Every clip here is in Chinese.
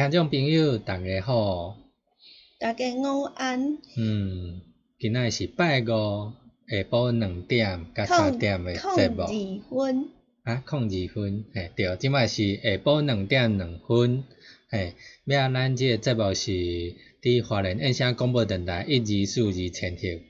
听众朋友，大家好。大家午安。嗯，今仔是拜五下晡两点甲三点的节目。控二分。啊，空二分，嘿，对，即摆是下晡两点两分，嘿，要啊，咱即个节目是伫华人印象广播电台一二四二千赫。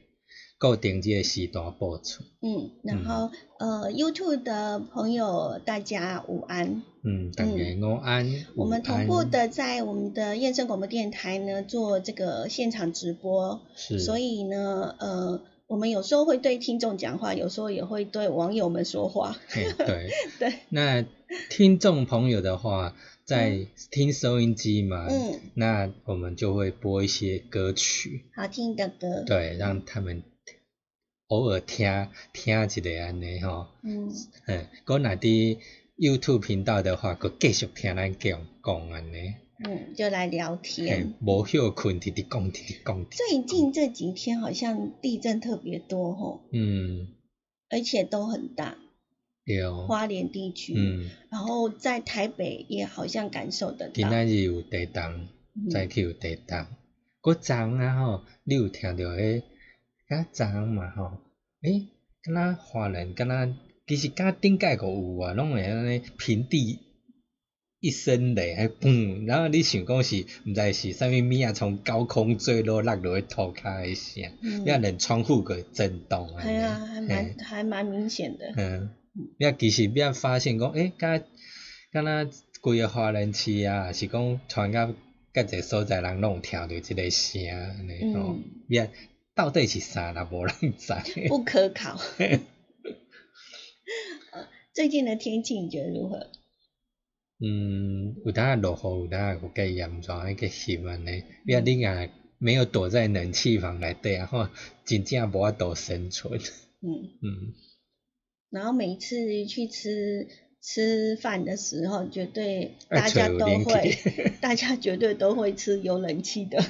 固定这个时段播出。嗯，然后呃，YouTube 的朋友大家午安。嗯，大家午安。我们同步的在我们的燕声广播电台呢做这个现场直播，是。所以呢，呃，我们有时候会对听众讲话，有时候也会对网友们说话。对 对。那听众朋友的话，在听收音机嘛，嗯，那我们就会播一些歌曲，好听的歌，对，让他们。偶尔听听一下安尼吼，嗯，嗯，果若伫 YouTube 频道的话，佮继续听咱讲讲安尼，嗯，就来聊天，无休困直直讲直直讲。最近这几天好像地震特别多吼，嗯，而且都很大，有花莲地区，嗯，然后在台北也好像感受得到，今仔日有地震，再去有地震，佮昨啊吼，你有听到迄？较早嘛吼，诶，敢若华人，敢若其实甲顶界个有啊，拢会安尼平地一声雷，还嘣，然后你想讲是毋知是啥物物啊，从高空坠落落落去涂骹诶声，你啊连窗户个震动啊，系啊，还蛮还蛮明显的。嗯，你啊其实你啊发现讲，诶，敢敢若规个华人市啊，是讲传到各个所在人拢有听到即个声安尼吼，你啊。到底是啥啦？无人知。不可考。最近的天气你觉得如何？嗯，有当落雨，有当有计严重，迄个湿安尼。你啊，你啊，没有躲在冷气房内底啊，吼，真正无法度生存。嗯 嗯。然后每次去吃。吃饭的时候，绝对大家都会，大家绝对都会吃有冷气的。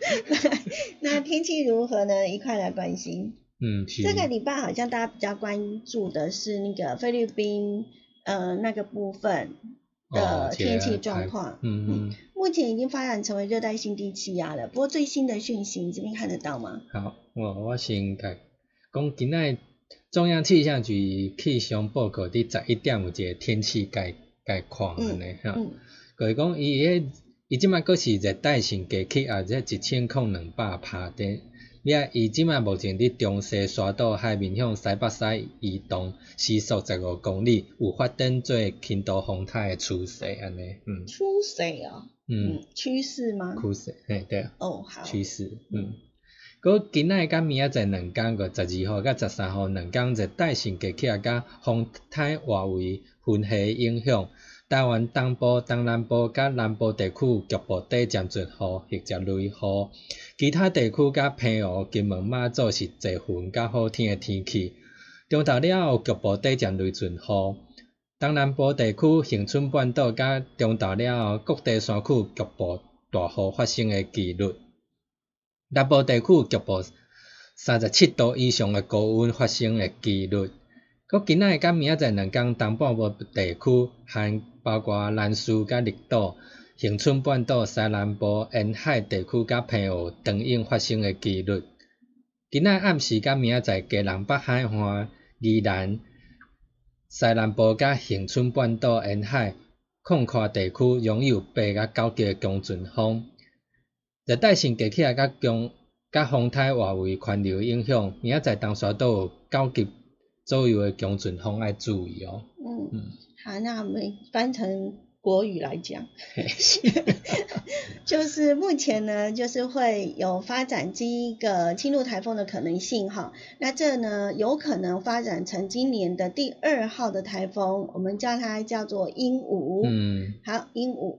那天气如何呢？一块来关心。嗯，这个礼拜好像大家比较关注的是那个菲律宾呃那个部分的天气状况。嗯嗯。目前已经发展成为热带性低气压了，不过最新的讯息你这边看得到吗？好，我我先看，讲今仔。中央气象局气象报告伫十一点有一个天气概概况安尼吼，就是讲伊迄伊即摆阁是热带性低气压，即一千空两百帕的遐伊即卖目前伫中西沙岛海面向西北西移动，时速十五公里，有发展做轻度风台诶趋势安尼，嗯。趋势啊。嗯嗯，趋势吗？趋势，嘿，对啊，哦，好。趋势，嗯。佮今仔甲明仔载两天，个十二号甲十三号两天，热带性低气压甲风台外围分系影响。台湾东部、东南部甲南部地区局部地渐阵雨或者雷雨，其他地区甲平湖、金门、马祖是侪云甲好天诶天气。中昼了后局部地渐雷阵雨，东南部地区恒春半岛甲中昼了后各地山区局部大雨发生诶几率。南部地区局部三十七度以上诶高温发生诶几率。佮今仔日甲明仔载两天，东半部地区含包括兰屿甲绿岛、恒春半岛、西南部沿海地区甲平湖长影发生诶几率。今仔暗时甲明仔载，加南北海岸、宜兰、西南部甲恒春半岛沿海空旷地区拥有八甲九级诶强阵风。热带性低气压甲强甲风台外围环流影响，明仔载东沙岛有九级。左右的强阵风要注意哦。嗯嗯，好，那我们翻成国语来讲，就是目前呢，就是会有发展这一个轻度台风的可能性哈。那这呢，有可能发展成今年的第二号的台风，我们叫它叫做鹦鹉。嗯，好，鹦鹉。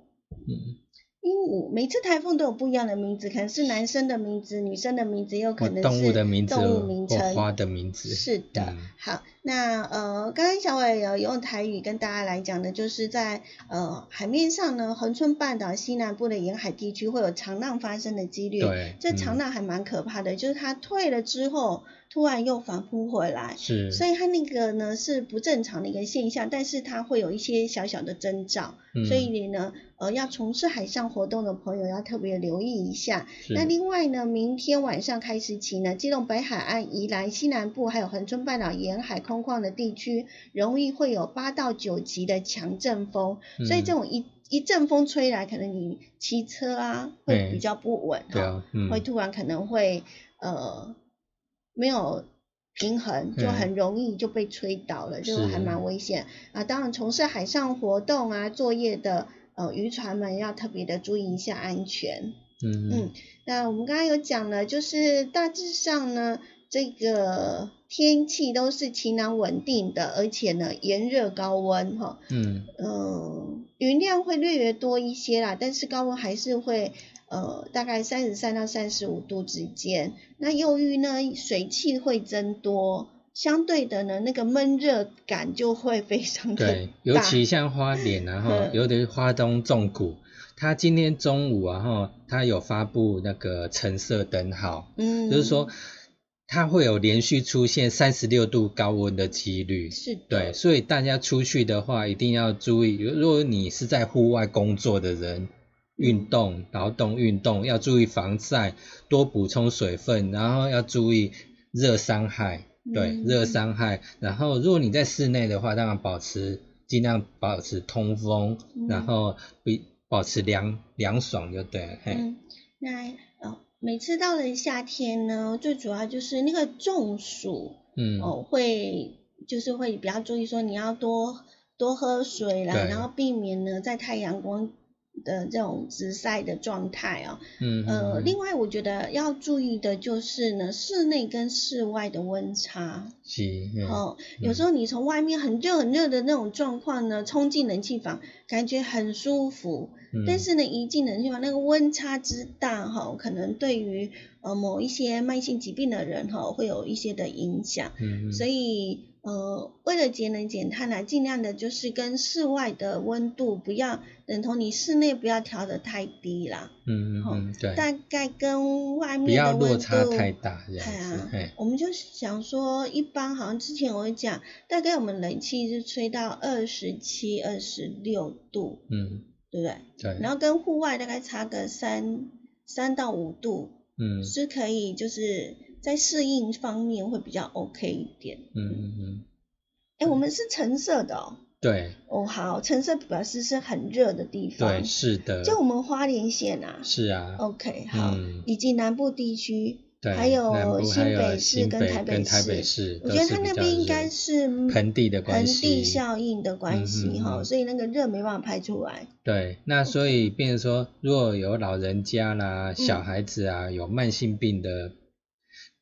嗯。鹦鹉每次台风都有不一样的名字，可能是男生的名字、女生的名字，也有可能是动物的名字、动物名称、花的名字。是的，好，那呃，刚刚小伟有用台语跟大家来讲的，就是在呃海面上呢，恒春半岛西南部的沿海地区会有长浪发生的几率。对，这长浪还蛮可怕的，就是它退了之后。突然又反扑回来，是，所以它那个呢是不正常的一个现象，但是它会有一些小小的征兆，所以你呢，呃，要从事海上活动的朋友要特别留意一下。那另外呢，明天晚上开始起呢，基隆北海岸、宜兰西南部还有恒春半岛沿海空旷的地区，容易会有八到九级的强阵风，所以这种一一阵风吹来，可能你骑车啊会比较不稳哈，会突然可能会呃。没有平衡，就很容易就被吹倒了，就还蛮危险啊。当然，从事海上活动啊、作业的呃渔船们要特别的注意一下安全。嗯嗯。那我们刚刚有讲了，就是大致上呢，这个天气都是晴朗稳定的，而且呢炎热高温哈。嗯。嗯，云量会略略多一些啦，但是高温还是会。呃，大概三十三到三十五度之间。那由于呢，水汽会增多，相对的呢，那个闷热感就会非常的对，尤其像花莲啊，哈，尤其花东纵谷，它今天中午啊，哈，它有发布那个橙色灯号，嗯，就是说它会有连续出现三十六度高温的几率。是的。对，所以大家出去的话，一定要注意，如果你是在户外工作的人。运动、劳动、运动要注意防晒，多补充水分，然后要注意热伤害，对，热伤害。然后如果你在室内的话，当然保持尽量保持通风，然后比保持凉凉爽就对了。嗯，那哦，每次到了夏天呢，最主要就是那个中暑，嗯，哦，会就是会比较注意说你要多多喝水啦，然后避免呢在太阳光。的这种直晒的状态哦，嗯呃，另外我觉得要注意的就是呢，室内跟室外的温差，是，哦，有时候你从外面很热很热的那种状况呢，冲进冷气房，感觉很舒服，但是呢，一进冷气房那个温差之大哈，可能对于呃某一些慢性疾病的人哈，会有一些的影响，嗯，所以。呃，为了节能减碳呢，尽量的就是跟室外的温度不要等同，你室内不要调的太低啦。嗯嗯对。大概跟外面的温度不要落差太大这样子。我们就想说，一般好像之前我讲，大概我们冷气是吹到二十七、二十六度，嗯，对不对？对。然后跟户外大概差个三三到五度，嗯，是可以就是。在适应方面会比较 OK 一点。嗯嗯嗯。哎，我们是橙色的哦。对。哦，好，橙色表示是很热的地方。对，是的。就我们花莲县啊。是啊。OK，好。以及南部地区，对，还有新北市跟台北市，我觉得它那边应该是盆地的关系，盆地效应的关系哈，所以那个热没办法排出来。对，那所以变成说，如果有老人家啦、小孩子啊，有慢性病的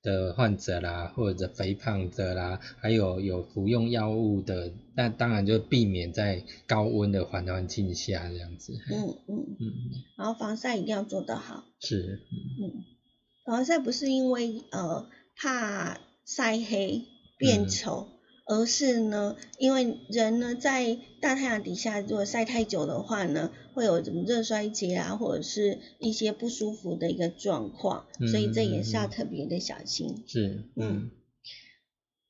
的患者啦，或者肥胖者啦，还有有服用药物的，那当然就避免在高温的环环境下这样子。嗯嗯嗯，然后防晒一定要做得好。是。嗯。防晒不是因为呃怕晒黑变丑，而是呢，因为人呢在大太阳底下如果晒太久的话呢，会有什么热衰竭啊，或者是一些不舒服的一个状况，所以这也是要特别的小心。是，嗯。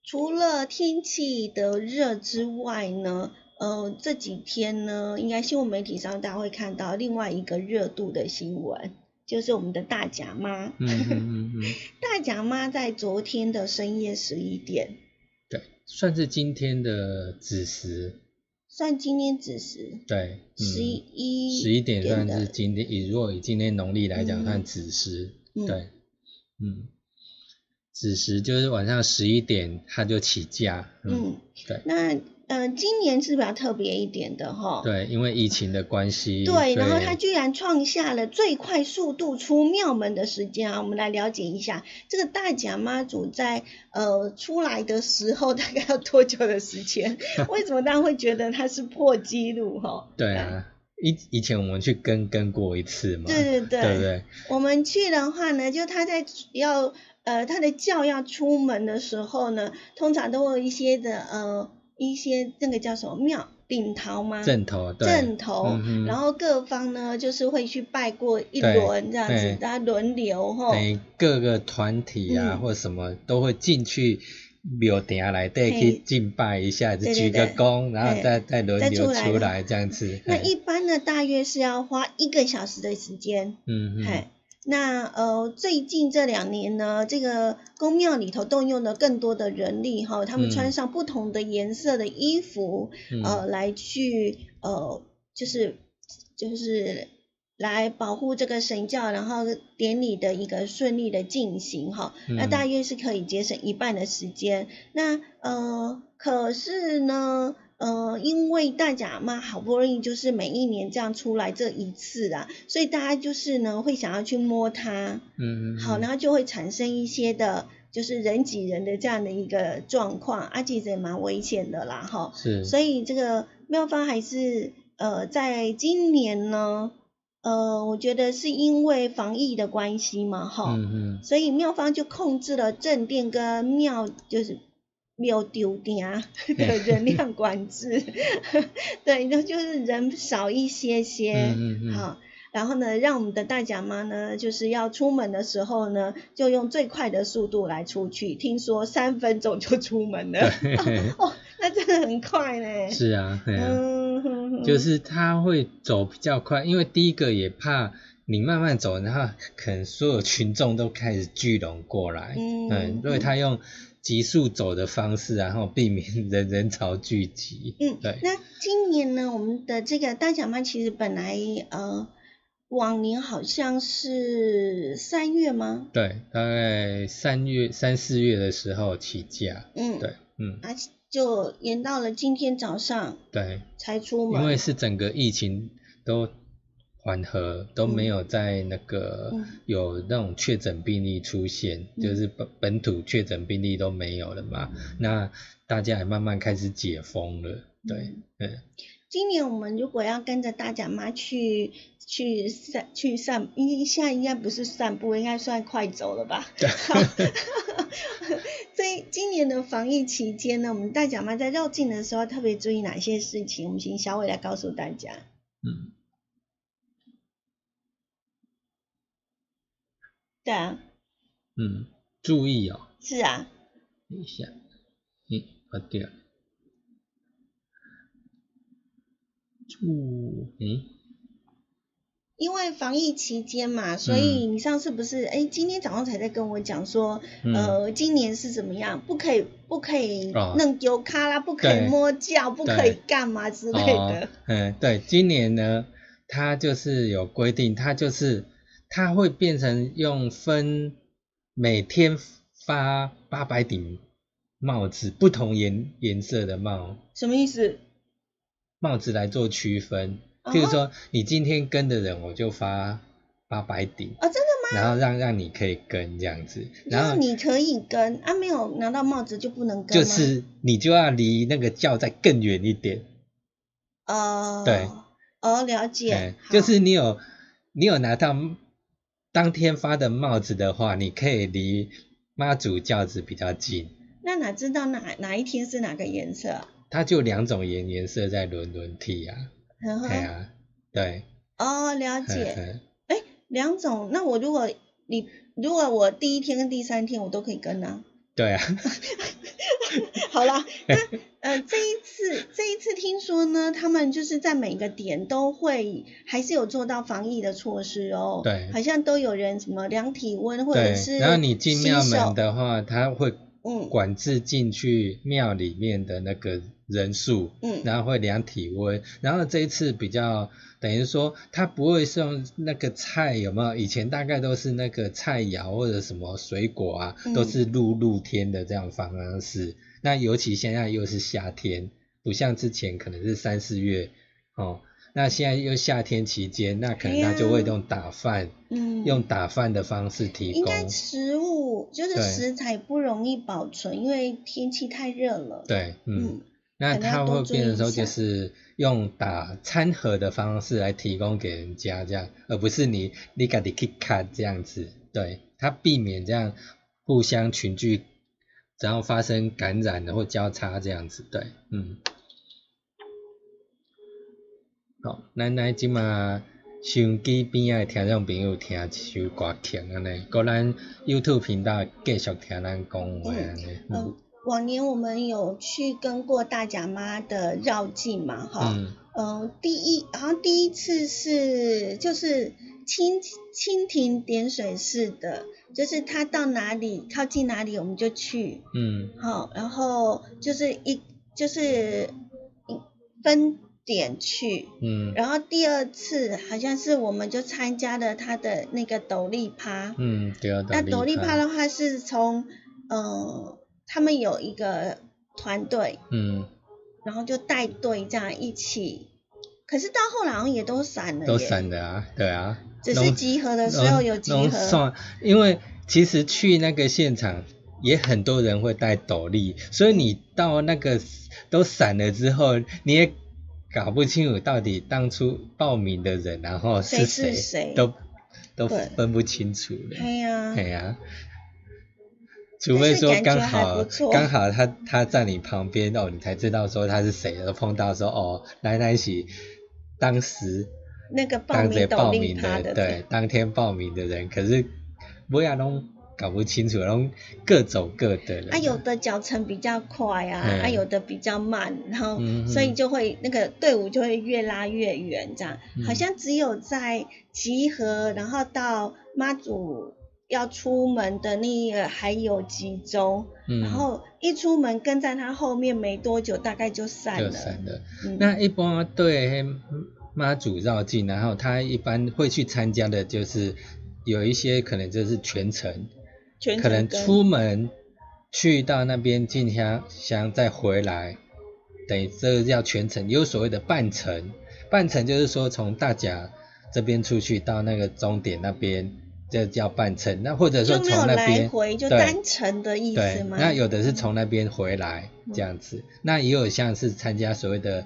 除了天气的热之外呢，呃，这几天呢，应该新闻媒体上大家会看到另外一个热度的新闻。就是我们的大甲妈，嗯嗯嗯嗯，大甲妈在昨天的深夜十一点，对，算是今天的子时，算今天子时，对，十一十一点算是今天，以如果以今天农历来讲算子时，对，嗯，子时就是晚上十一点它就起价，嗯，对，那。呃，今年是比较特别一点的哈。对，因为疫情的关系。对，然后他居然创下了最快速度出庙门的时间啊！我们来了解一下，这个大甲妈祖在呃出来的时候大概要多久的时间？为什么大家会觉得它是破纪录哈？对啊，以以前我们去跟跟过一次嘛。对对对。对不对？我们去的话呢，就他在要呃他的教要出门的时候呢，通常都会有一些的呃。一些那个叫什么庙顶头吗？正头，正头，然后各方呢就是会去拜过一轮这样子，大家轮流吼，等于。各个团体啊或什么都会进去庙顶来对去敬拜一下，就鞠个躬，然后再再轮流出来这样子。那一般呢，大约是要花一个小时的时间。嗯嗯。那呃，最近这两年呢，这个宫庙里头动用了更多的人力哈，他们穿上不同的颜色的衣服，呃，来去呃，就是就是来保护这个神教，然后典礼的一个顺利的进行哈。那大约是可以节省一半的时间。那呃，可是呢。呃，因为大甲妈好不容易就是每一年这样出来这一次啊，所以大家就是呢会想要去摸它，嗯，好，然后就会产生一些的，就是人挤人的这样的一个状况，啊，其实也蛮危险的啦，哈，是，所以这个妙方还是呃在今年呢，呃，我觉得是因为防疫的关系嘛，哈，嗯嗯，所以妙方就控制了正殿跟庙就是。没有丢掉 的人量管制，对，那就是人少一些些，好，然后呢，让我们的大甲妈呢，就是要出门的时候呢，就用最快的速度来出去，听说三分钟就出门了，哦，那真的很快呢。是啊，嗯，就是他会走比较快，因为第一个也怕你慢慢走，然后可能所有群众都开始聚拢过来，嗯，所以他用。急速走的方式，然后避免人人潮聚集。嗯，对。那今年呢，我们的这个大奖妈其实本来呃，往年好像是三月吗？对，大概三月三四月的时候起价。嗯，对，嗯，啊，就延到了今天早上。对，才出门。因为是整个疫情都。缓和都没有在那个有那种确诊病例出现，就是本本土确诊病例都没有了嘛，那大家也慢慢开始解封了，对，嗯。今年我们如果要跟着大甲妈去去散去散，应现在应该不是散步，应该算快走了吧？对。所以今年的防疫期间呢，我们大甲妈在绕境的时候特别注意哪些事情？我们请小伟来告诉大家。嗯。对啊，嗯，注意哦。是啊。等一下，嗯，好的。注，诶。因为防疫期间嘛，所以你上次不是，哎，今天早上才在跟我讲说，呃，今年是怎么样，不可以，不可以弄丢卡啦，不可以摸脚，不可以干嘛之类的。嗯，对，今年呢，它就是有规定，它就是。它会变成用分每天发八百顶帽子，不同颜颜色的帽什么意思？帽子来做区分。哦譬如说，你今天跟的人，我就发八百顶，哦，真的吗？然后让让你可以跟这样子，然然后后你可以跟啊，没有拿到帽子就不能跟吗就是你就要离那个轿再更远一点。哦，对，哦，了解就是你有你有拿到当天发的帽子的话，你可以离妈祖轿子比较近。那哪知道哪哪一天是哪个颜色啊？它就两种颜颜色在轮轮替啊，呵呵哎呀，对，哦，了解。呵哎，两种，那我如果你如果我第一天跟第三天我都可以跟啊。对啊，好啦，那 呃这一次这一次听说呢，他们就是在每个点都会还是有做到防疫的措施哦。对好像都有人什么量体温或者是。然后你进庙门，的话，他会嗯管制进去庙里面的那个人数，嗯然后会量体温，然后这一次比较等于说，它不会是用那个菜有没有？以前大概都是那个菜肴或者什么水果啊，嗯都是露露天的这样方式。那尤其现在又是夏天，不像之前可能是三四月哦，那现在又夏天期间，那可能他就会用打饭，嗯，用打饭的方式提供。应该食物就是食材不容易保存，因为天气太热了。对，嗯。嗯，那可能要它会变的时候，就是用打餐盒的方式来提供给人家这样，而不是你你自己去看这样子。对，他避免这样互相群聚，然后发生感染的或交叉这样子。对，嗯。好，咱来即嘛收音机边仔的听众朋友听一首歌曲安尼，搁咱 YouTube 频道继续听咱讲话安尼。嗯，往年我们有去跟过大甲妈的绕境嘛，哈，嗯。嗯，第一好像第一次是就是蜻蜻蜓点水式的，就是它到哪里靠近哪里我们就去，嗯。好，然后就是一就是嗯分点去，嗯。然后第二次好像是我们就参加了他的那个斗笠趴，嗯，对啊，那斗笠趴趴，的话是从呃他们有一个团队，嗯，然后就带队这样一起，可是到后来好像也都散了，都，散的啊，对啊，只是集合的时候有集合，算，因为其实去那个现场也很多人会带斗笠，所以你到那个都散了之后，你也搞不清楚到底当初报名的人，然后是谁都都分不清楚了。对呀，对呀、除非说刚好刚好他他在你旁边哦，你才知道说他是谁，然后碰到说哦，来来一起当时那个报当着名报名的，的对，当天报名的人，可是不要弄搞不清楚，然后各走各的了。啊，有的脚程比较快啊，嗯啊，有的比较慢，然后嗯。所以就会那个队伍就会越拉越远，这样，嗯。好像只有在集合，然后到妈祖要出门的那个还有几周，嗯，然后一出门跟在他后面没多久，大概就散就了。散了。嗯、那一般对妈祖绕境，然后他一般会去参加的就是有一些可能就是全程。全程可能出门去到那边进香香再回来，等于这个叫全程，有所谓的半程。半程就是说从大甲这边出去到那个终点那边，这叫半程。那或者说从那边回，就对单程的意思对，吗？那有的是从那边回来这样子，那也有像是参加所谓的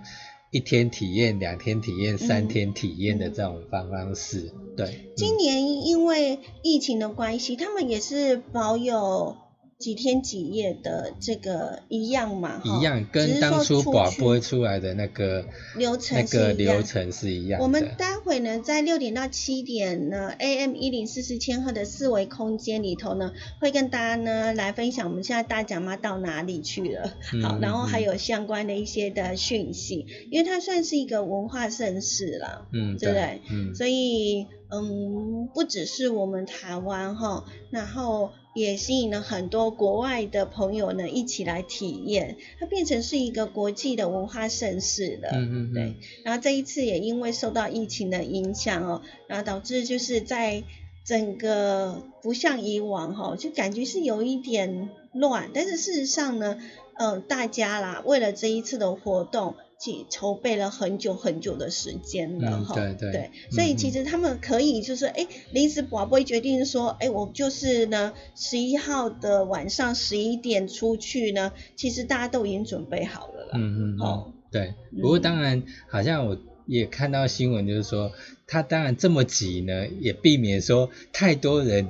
一天体验、两天体验、三嗯天体验的这种方方式。对，嗯今年因为疫情的关系，他们也是保有几天几夜的这个一样嘛，哈。一样，只跟当初广播出来的那个流程那个是一样。流程是一样的。我们待会呢，在六点到七点呢，AM 一零四四千赫的四维空间里头呢，会跟大家呢来分享我们现在大甲妈到哪里去了，好，嗯然后还嗯。有相关的一些的讯息，因为它算是一个文化盛事了，嗯，对不对？嗯，所以，嗯，不只是我们台湾哈，然后也吸引了很多国外的朋友呢一起来体验，它变成是一个国际的文化盛事了。嗯嗯嗯对，然后这一次也因为受到疫情的影响哦，然后导致就是在整个不像以往哈，就感觉是有一点乱。但是事实上呢，呃，大家啦，为了这一次的活动，去筹备了很久很久的时间了哈。对对对，所以其实他们可以就是哎，临时宝贝决定说，哎，我就是呢，十一号的晚上十一点出去呢，其实大家都已经准备好了啦。嗯嗯。哦，对。不过当然，好像我。也看到新闻，就是说他当然这么挤呢，也避免说太多人，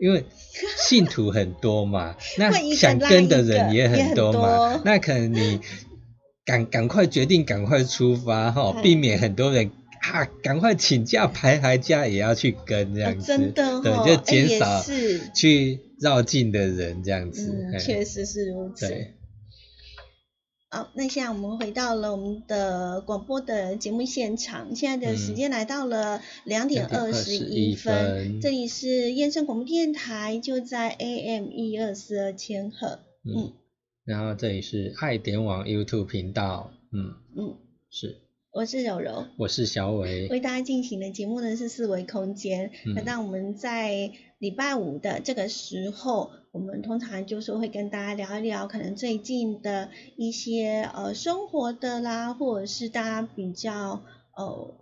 因为信徒很多嘛，那想跟的人也很多嘛，那可能你赶赶快决定赶快出发哈，避免很多人啊赶快请假排排假也要去跟这样子，真的对，就减少去绕境的人这样子，确实是如此。好，那现在我们回到了我们的广播的节目现场，现在的时间来到了两点二十一分，这里是燕声广播电台，就在 AM 一二四二千赫，嗯，然后这里是爱点网 YouTube 频道，嗯嗯，是。我是柔柔，我是小伟，为大家进行的节目呢是四维空间。那当我们在礼拜五的这个时候，我们通常就是会跟大家聊一聊，可能最近的一些呃生活的啦，或者是大家比较呃。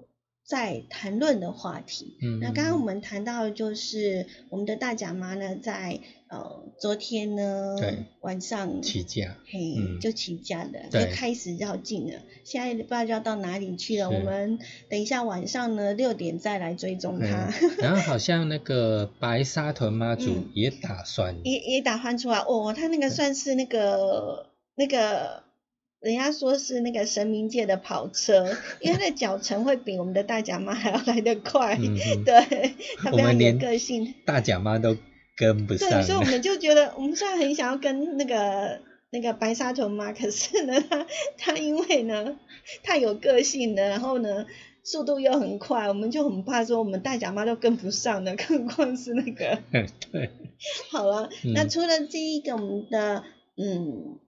在谈论的话题，嗯，那刚刚我们谈到的就是我们的大甲妈呢，在呃昨天呢，对，晚上起驾，嘿，就起驾了，就开始绕境了，现在不知道要到哪里去了。我们等一下晚上呢六点再来追踪他。然后好 像那个白沙屯妈祖也打算，也也打算出来哦，他那个算是那个那个。人家说是那个神明界的跑车，因为它的脚程会比我们的大甲妈还要来得快，对，它非常有个性。大甲妈都跟不上。对，所以我们就觉得，我们虽然很想要跟那个那个白沙屯嘛，可是呢，它它因为呢太有个性了，然后呢速度又很快，我们就很怕说我们大甲妈都跟不上的，更何况是那个。对。好了，那除了这一个我们的嗯。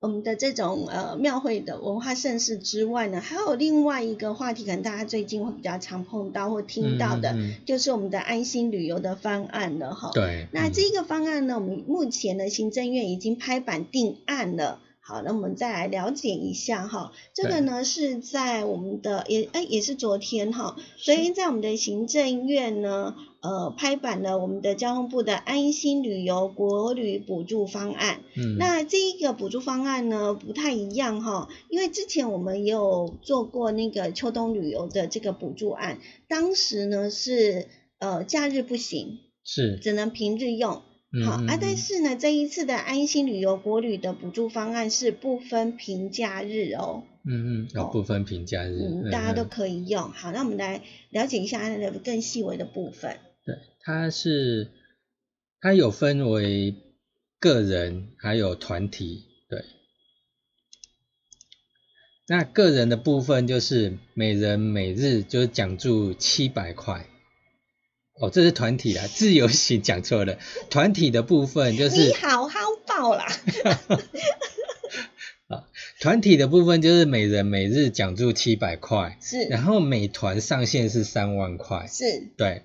我们的这种呃庙会的文化盛事之外呢，还有另外一个话题，可能大家最近会比较常碰到或听到的，就是我们的安心旅游的方案了哈。对。那这个方案呢，我们目前的行政院已经拍板定案了。好，那我们再来了解一下哈，这个呢是在我们的也哎也是昨天哈，所以在我们的行政院呢呃拍板了我们的交通部的安心旅游国旅补助方案。嗯，那这一个补助方案呢不太一样哈，因为之前我们也有做过那个秋冬旅游的这个补助案，当时呢是呃假日不行，是只能平日用。好啊，但是呢，这一次的安心旅游国旅的补助方案是不分平假日哦。嗯嗯，哦不分平假日，大家都可以用。好，那我们来了解一下它的更细微的部分。对，它是它有分为个人还有团体。对，那个人的部分就是每人每日就是奖助七百块。哦，这是团体啦，自由行讲错了。团体的部分就是你好好报啦。啊，团体的部分就是每人每日奖助七百块，是。然后每团上限是三万块，是。对。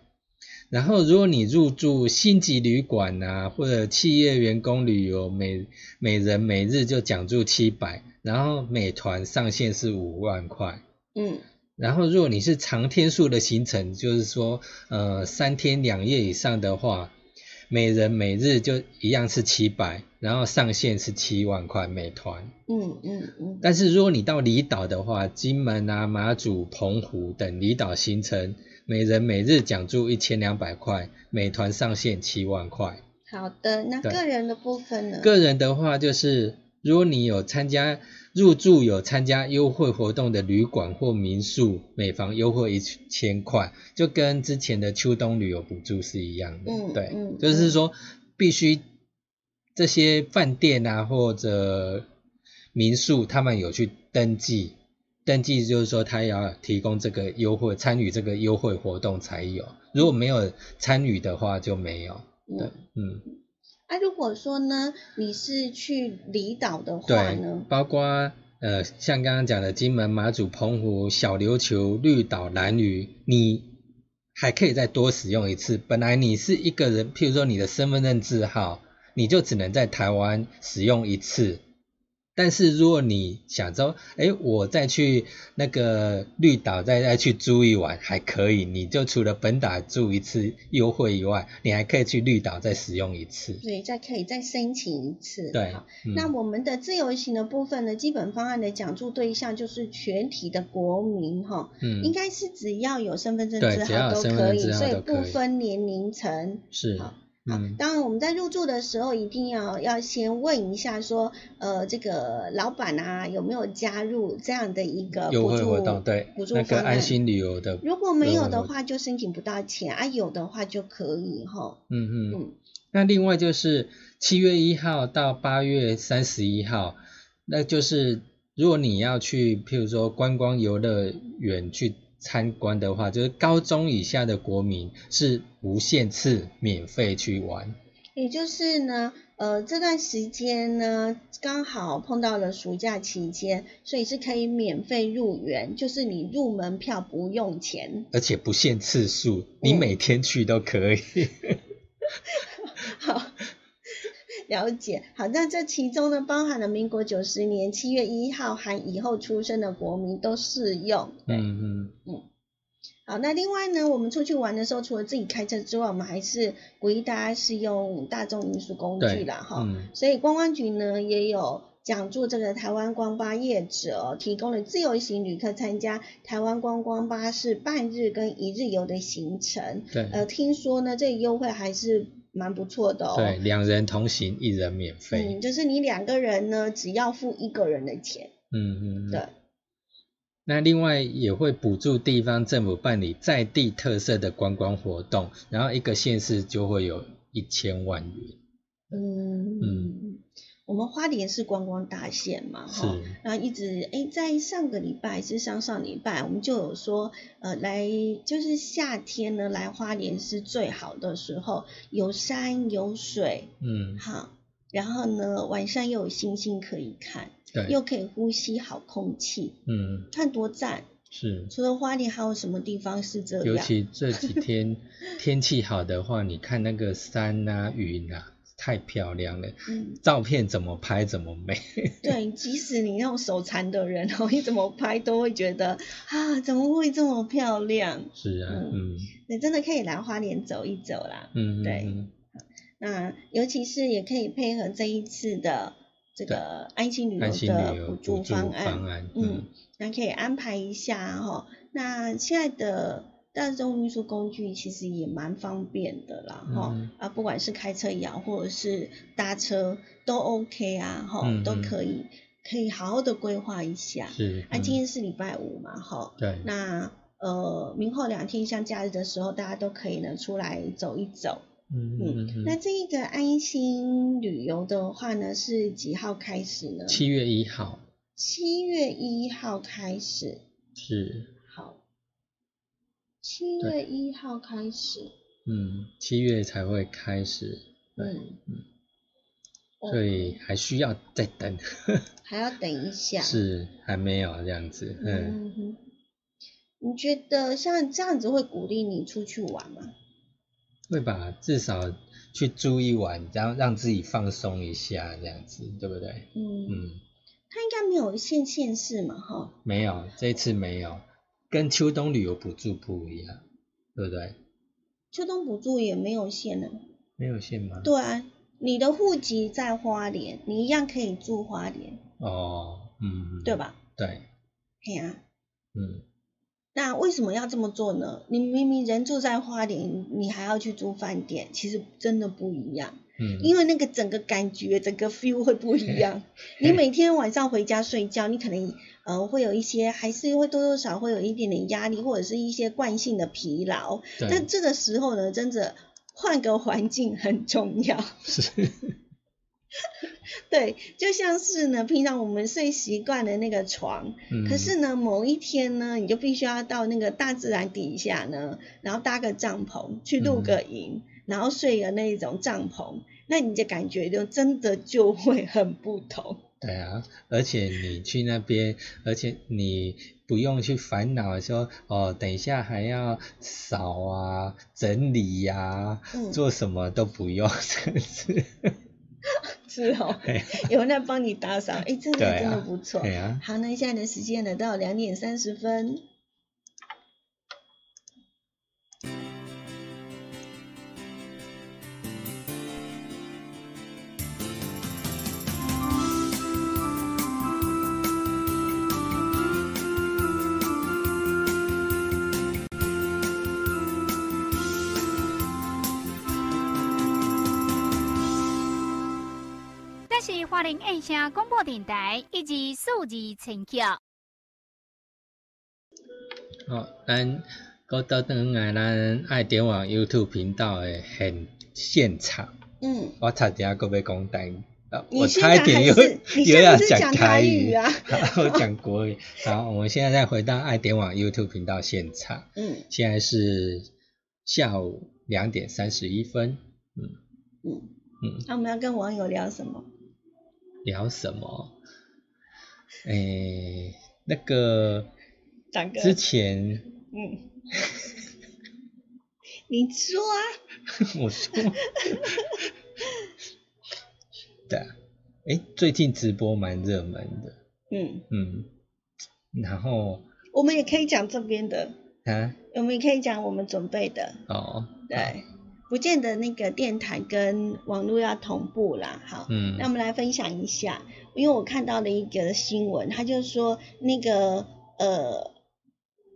然后如果你入住星级旅馆啊，或者企业员工旅游，每每人每日就奖助七百，然后美团上限是五万块。嗯。然后，如果你是长天数的行程，就是说，呃，三天两夜以上的话，每人每日就一样是七百，然后上限是七万块美团。嗯嗯嗯。但是如果你到离岛的话，金门啊、马祖、澎湖等离岛行程，每人每日奖助一千两百块，美团上限七万块。好的，那个人的部分呢？个人的话就是，如果你有参加。入住有参加优惠活动的旅馆或民宿，每房优惠一千块，就跟之前的秋冬旅游补助是一样的。嗯，对，就是说必须这些饭店啊或者民宿，他们有去登记，登记就是说他要提供这个优惠，参与这个优惠活动才有。如果没有参与的话，就没有。对，嗯。那如果说呢，你是去离岛的话呢？包括呃，像刚刚讲的金门、马祖、澎湖、小琉球、绿岛、蓝屿，你还可以再多使用一次。本来你是一个人，譬如说你的身份证字号，你就只能在台湾使用一次。但是如果你想说，哎，我再去那个绿岛再再去住一晚还可以，你就除了本岛住一次优惠以外，你还可以去绿岛再使用一次。对，再可以再申请一次。对，那我们的自由行的部分呢，基本方案的讲座对象就是全体的国民哈，嗯，应该是只要有身份证字号都可以，所以不分年龄层。是。好，当然我们在入住的时候一定要要先问一下，说呃这个老板啊有没有加入这样的一个优惠活动，对，补助那个安心旅游的，如果没有的话就申请不到钱啊，有的话就可以哈。嗯嗯嗯。那另外就是七月一号到八月三十一号，那就是如果你要去，譬如说观光游乐园去。参观的话，就是高中以下的国民是无限次免费去玩。也就是呢，呃，这段时间呢，刚好碰到了暑假期间，所以是可以免费入园，就是你入门票不用钱，而且不限次数，你每天去都可以。好，了解。好，那这其中呢，包含了民国九十年七月一号含以后出生的国民都适用。嗯嗯嗯。好，那另外呢，我们出去玩的时候，除了自己开车之外，我们还是鼓励大家是用大众运输工具啦，哈。所以观光局呢也有讲座，这个台湾观巴业者提供了自由行旅客参加台湾观光巴士半日跟一日游的行程。对。呃，听说呢，这个优惠还是蛮不错的哦。对，两人同行，一人免费。嗯，就是你两个人呢，只要付一个人的钱。嗯嗯。对。那另外也会补助地方政府办理在地特色的观光活动，然后一个县市就会有一千万元。嗯嗯，我们花莲是观光大县嘛，哈，然后一直哎，在上个礼拜是上上礼拜，我们就有说，呃，来就是夏天呢，来花莲是最好的时候，有山有水，嗯，好，然后呢，晚上又有星星可以看。又可以呼吸好空气，嗯，看多赞。是。除了花莲，还有什么地方是这样？尤其这几天天气好的话，你看那个山啊、云啊，太漂亮了。嗯。照片怎么拍怎么美。对，即使你那种手残的人哦，你怎么拍都会觉得啊，怎么会这么漂亮？是啊，嗯。你真的可以来花莲走一走啦。嗯对。那尤其是也可以配合这一次的。这个安心旅游的补助方案，嗯，那可以安排一下哈。那现在的大众运输工具其实也蛮方便的啦，哈啊，不管是开车也好，或者是搭车都 OK 啊，哈，都可以，可以好好的规划一下。是，那今天是礼拜五嘛，哈，对，那呃，明后两天像假日的时候，大家都可以呢出来走一走。嗯嗯那这一个安心旅游的话呢，是几号开始呢？七月一号。七月一号开始。是。好。七月一号开始。嗯，七月才会开始。嗯嗯。所以还需要再等。还要等一下。是，还没有这样子。嗯哼。你觉得像这样子会鼓励你出去玩吗？会吧，至少去住一晚，然后让自己放松一下，这样子，对不对？嗯嗯，他应该没有限限市嘛，哈？没有，这次没有，跟秋冬旅游补助不一样，对不对？秋冬补助也没有限呢。没有限吗？对啊，你的户籍在花莲，你一样可以住花莲。哦，嗯，对吧？对。对啊。嗯。那为什么要这么做呢？你明明人住在花莲，你还要去住饭店，其实真的不一样。嗯，因为那个整个感觉、整个 feel 会不一样。你每天晚上回家睡觉，你可能呃会有一些，还是会多多少会有一点点压力，或者是一些惯性的疲劳。但这个时候呢，真的换个环境很重要。是。对，就像是呢，平常我们睡习惯的那个床，可是呢，某一天呢，你就必须要到那个大自然底下呢，然后搭个帐篷去露个营，然后睡个那种帐篷，那你的感觉就真的就会很不同。对啊，而且你去那边，而且你不用去烦恼说哦，等一下还要扫啊、整理呀、嗯做什么都不用，真的是。是哦，有人在帮你打扫，哎，这个真的不错。好，那现在的时间呢到两点三十分。花莲印象广播电台以及数字陈桥。哦，咱搁倒转来咱爱点网 YouTube 频道的现现场，嗯，我差点搁要讲台我差一点又又要讲台语。语啊，我讲国语。好，我们现在再回到爱点网 YouTube 频道现场，嗯。现在是下午两点三十一分，嗯。嗯，嗯，那我们要跟网友聊什么？聊什么？诶、那个大哥，之前嗯，你说啊，我说，对啊，诶、最近直播蛮热门的，嗯，嗯，然后我们也可以讲这边的，啊，我们也可以讲我们准备的，哦，对，不见得那个电台跟网络要同步啦。好，嗯那我们来分享一下，因为我看到了一个新闻，他就说那个呃。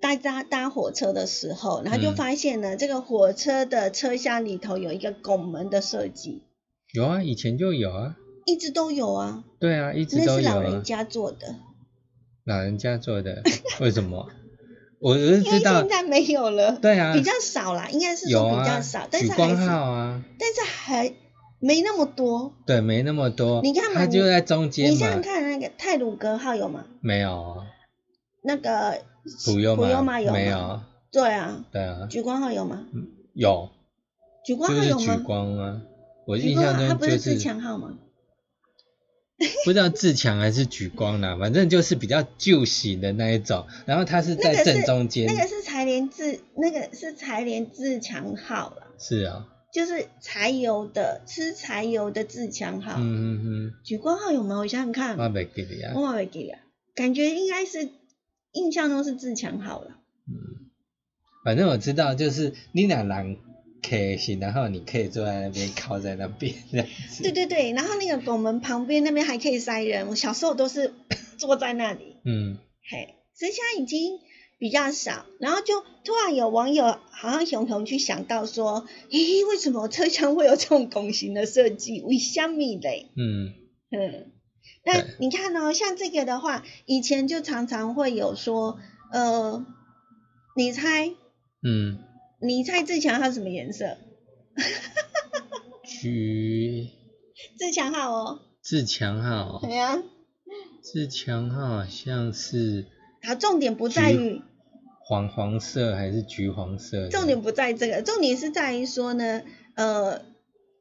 大家搭火车的时候，然后就嗯发现呢，这个火车的车厢里头有一个拱门的设计，有啊，以前就有啊，一直都有啊，对啊，一直都有啊，老人家做的，老人家做的，为什么？我是因为知道现，在没有了，对啊，比较少啦，应该是有说比较啊少，，但是还是，啊，但是还没那么多。对，没那么多，你看嘛你它就在中间你想想，看，那个泰鲁格号有吗？没有啊，那个普悠玛玛有吗？没有，对啊，对啊，举光号有吗？有，举光号有吗？光啊，我印象中就不是自强号吗？不知道自强还是举光啦，反正就是比较旧型的那一种，然后它是在正中间，那个是柴联自，那个是柴联自强号了，是啊，就是柴油的，吃柴油的自强号。嗯嗯嗯举光号有吗？我想想看嗯，，我没记得啊，我没记啊，感觉应该是印象中是自强号了。嗯，反正我知道，就是你俩人可行，然后你可以坐在那边，靠在那边这样子。对对对，然后那个拱门旁边那边还可以塞人，我小时候都是坐在那里。嗯，嘿，所以现在已经比较少，然后就突然有网友好像熊熊去想到说，咦，为什么车厢会有这种拱形的设计？为什么嘞？嗯嗯，那你看哦，像这个的话，以前就常常会有说，呃，你猜，嗯，你猜自强号什么颜色？橘自强号哦，自强号，对呀、自强号好像是好，重点不在于黄黄色还是橘黄色？重点不在这个，重点是在于说呢，呃，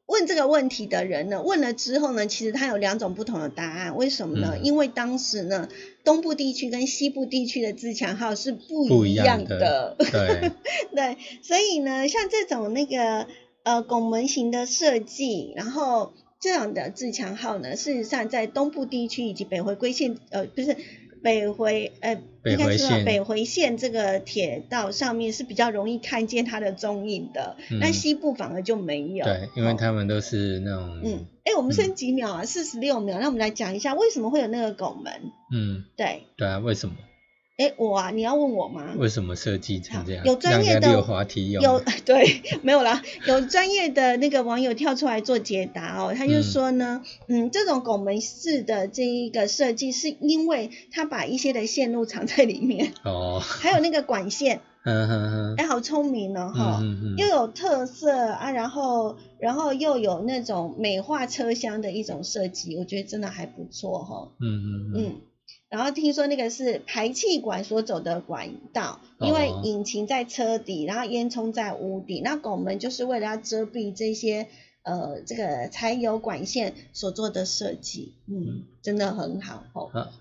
问这个问题的人呢，问了之后呢，其实他有两种不同的答案。为什么呢？嗯因为当时呢，东部地区跟西部地区的自强号是不一样的对，对，所以呢，像这种那个呃拱门型的设计，然后这样的自强号呢，事实上在东部地区以及北回归线呃不是北回呃北应该知道回线北回线这个铁道上面是比较容易看见它的踪影的，那嗯西部反而就没有。对，因为哦他们都是那种，嗯，哎，我们剩几秒啊？四十六秒，那我们来讲一下为什么会有那个拱门。嗯，对，对啊，为什么？哎，我啊，你要问我吗？为什么设计成这样？有专业的？有 对，没有啦，有专业的那个网友跳出来做解答哦，他就嗯说呢，嗯这种拱门式的这一个设计，是因为他把一些的线路藏在里面，哦，还有那个管线，嗯哼哼，哎，好聪明哦，哈、嗯嗯嗯又有特色啊，然后然后又有那种美化车厢的一种设计，我觉得真的还不错哈、嗯嗯嗯，嗯，然后听说那个是排气管所走的管道，因为哦引擎在车底，然后烟囱在屋顶，那拱门就是为了要遮蔽这些呃这个柴油管线所做的设计，嗯，真的很好哦。好，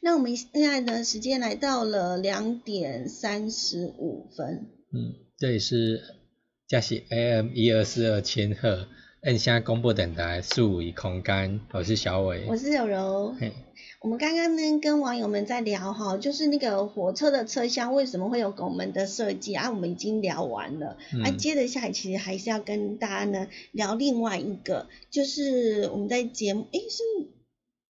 那我们现在的时间来到了两点三十五分，嗯，这里是这是 AM 一二四二千赫，按下公布等待数以空干，我是小伟，我是柔柔。嘿，我们刚刚呢跟网友们在聊哈，就是那个火车的车厢为什么会有拱门的设计啊？我们已经聊完了，嗯啊，接着下来其实还是要跟大家呢聊另外一个，就是我们在节目，诶，是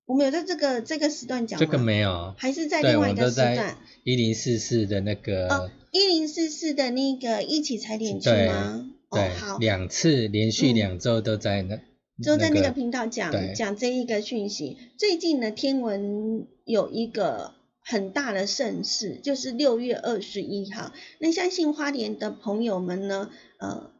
我们有在这个这个时段讲？这个没有，还是在另外一个时段？一零四四的那个，哦，一零四四的那个一起踩点去吗？对哦，，好，两次连续嗯两周都在那，就在那个个频道讲对讲这一个讯息。最近呢，天文有一个很大的盛事，就是六月二十一号。那相信花莲的朋友们呢，呃，